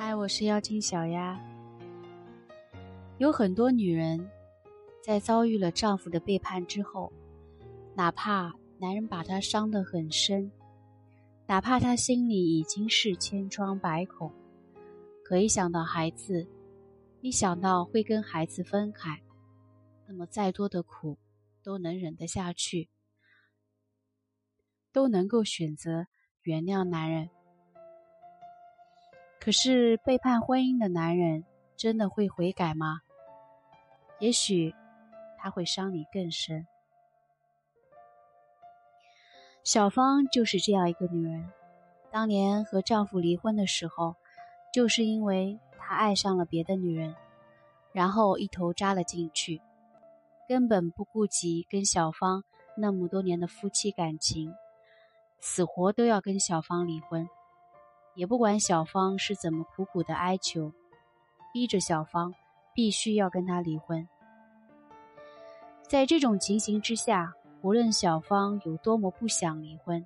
嗨，我是妖精小丫。有很多女人在遭遇了丈夫的背叛之后，哪怕男人把她伤得很深，哪怕她心里已经是千疮百孔，可一想到孩子，一想到会跟孩子分开，那么再多的苦都能忍得下去，都能够选择原谅男人。可是背叛婚姻的男人真的会悔改吗？也许他会伤你更深。小芳就是这样一个女人，当年和丈夫离婚的时候，就是因为她爱上了别的女人，然后一头扎了进去，根本不顾及跟小芳那么多年的夫妻感情，死活都要跟小芳离婚。也不管小芳是怎么苦苦的哀求，逼着小芳必须要跟他离婚。在这种情形之下，无论小芳有多么不想离婚，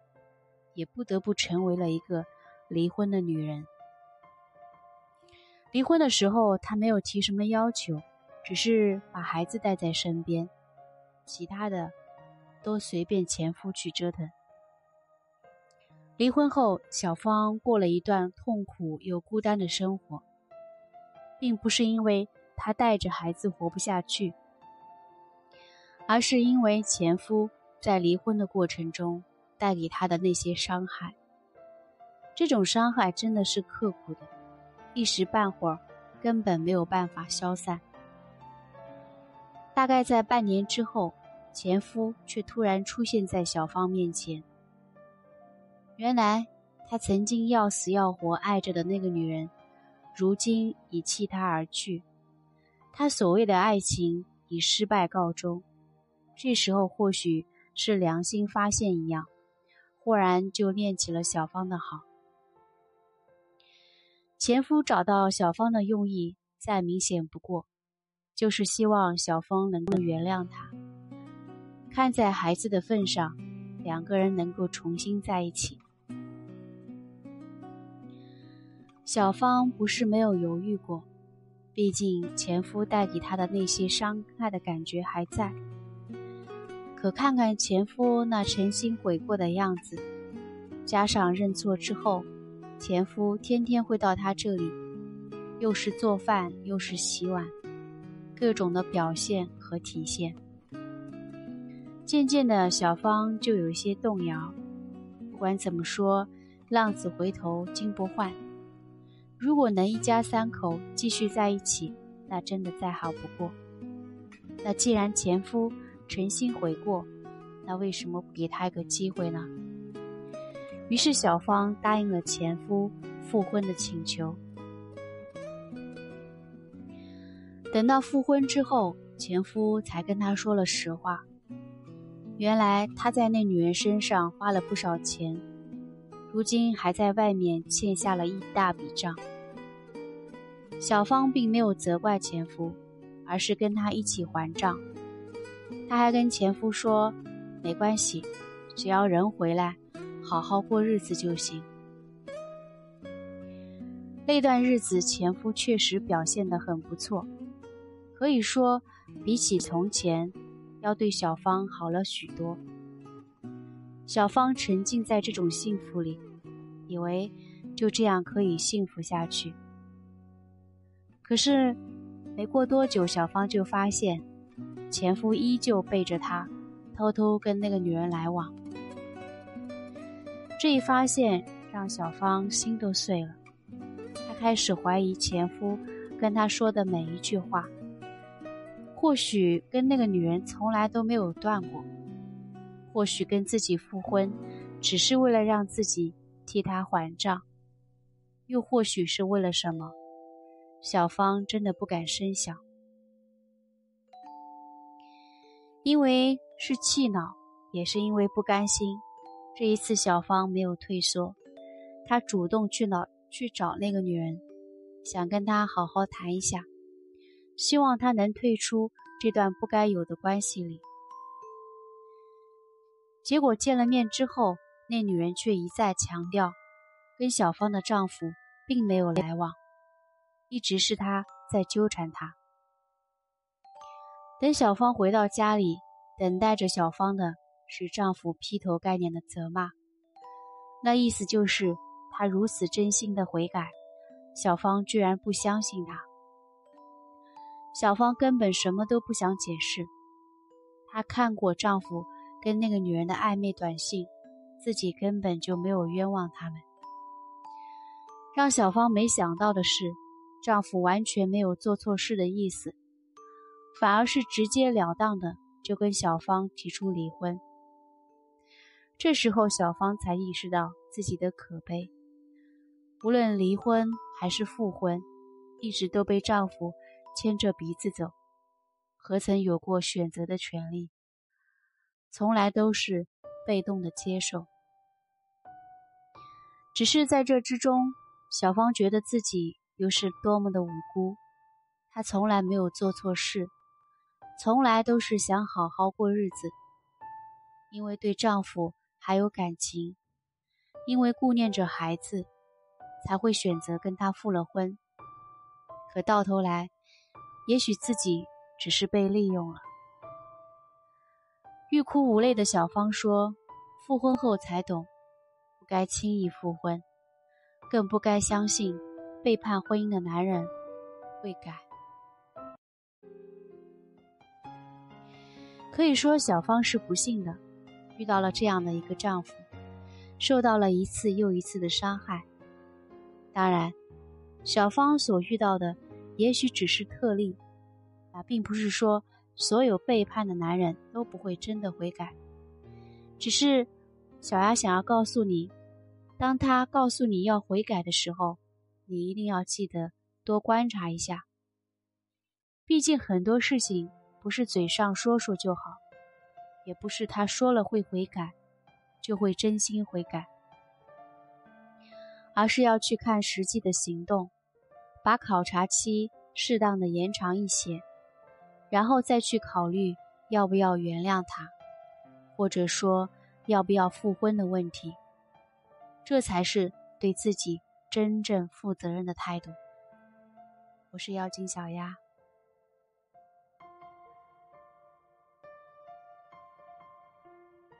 也不得不成为了一个离婚的女人。离婚的时候，她没有提什么要求，只是把孩子带在身边，其他的都随便前夫去折腾。离婚后，小芳过了一段痛苦又孤单的生活，并不是因为她带着孩子活不下去，而是因为前夫在离婚的过程中带给她的那些伤害。这种伤害真的是刻骨的，一时半会儿根本没有办法消散。大概在半年之后，前夫却突然出现在小芳面前。原来，他曾经要死要活爱着的那个女人，如今已弃他而去。他所谓的爱情以失败告终。这时候，或许是良心发现一样，忽然就念起了小芳的好。前夫找到小芳的用意再明显不过，就是希望小芳能够原谅他。看在孩子的份上，两个人能够重新在一起。小芳不是没有犹豫过，毕竟前夫带给她的那些伤害的感觉还在。可看看前夫那诚心悔过的样子，加上认错之后，前夫天天会到她这里，又是做饭又是洗碗，各种的表现和体现。渐渐的，小芳就有些动摇。不管怎么说，浪子回头金不换。如果能一家三口继续在一起，那真的再好不过。那既然前夫诚心悔过，那为什么不给他一个机会呢？于是小芳答应了前夫复婚的请求。等到复婚之后，前夫才跟她说了实话。原来他在那女人身上花了不少钱，如今还在外面欠下了一大笔账。小芳并没有责怪前夫，而是跟他一起还账。她还跟前夫说：“没关系，只要人回来，好好过日子就行。”那段日子，前夫确实表现得很不错，可以说比起从前，要对小芳好了许多。小芳沉浸在这种幸福里，以为就这样可以幸福下去。可是，没过多久，小芳就发现，前夫依旧背着她，偷偷跟那个女人来往。这一发现让小芳心都碎了，她开始怀疑前夫跟她说的每一句话。或许跟那个女人从来都没有断过，或许跟自己复婚，只是为了让自己替他还账，又或许是为了什么？小芳真的不敢深想，因为是气恼，也是因为不甘心。这一次，小芳没有退缩，她主动去找去找那个女人，想跟她好好谈一下，希望她能退出这段不该有的关系里。结果见了面之后，那女人却一再强调，跟小芳的丈夫并没有来往。一直是他在纠缠她。等小芳回到家里，等待着小芳的是丈夫劈头盖脸的责骂，那意思就是他如此真心的悔改，小芳居然不相信他。小芳根本什么都不想解释，她看过丈夫跟那个女人的暧昧短信，自己根本就没有冤枉他们。让小芳没想到的是，丈夫完全没有做错事的意思。反而是直截了当的就跟小芳提出离婚。这时候，小芳才意识到自己的可悲。无论离婚还是复婚，一直都被丈夫牵着鼻子走，何曾有过选择的权利？从来都是被动的接受。只是在这之中，小芳觉得自己又是多么的无辜。她从来没有做错事。从来都是想好好过日子，因为对丈夫还有感情，因为顾念着孩子，才会选择跟他复了婚。可到头来，也许自己只是被利用了。欲哭无泪的小芳说：“复婚后才懂，不该轻易复婚，更不该相信背叛婚姻的男人会改。”可以说，小芳是不幸的，遇到了这样的一个丈夫，受到了一次又一次的伤害。当然，小芳所遇到的也许只是特例，啊，并不是说所有背叛的男人都不会真的悔改。只是小丫想要告诉你，当他告诉你要悔改的时候，你一定要记得多观察一下。毕竟很多事情。不是嘴上说说就好，也不是他说了会悔改，就会真心悔改，而是要去看实际的行动，把考察期适当的延长一些，然后再去考虑要不要原谅他，或者说要不要复婚的问题，这才是对自己真正负责任的态度。我是妖精小丫。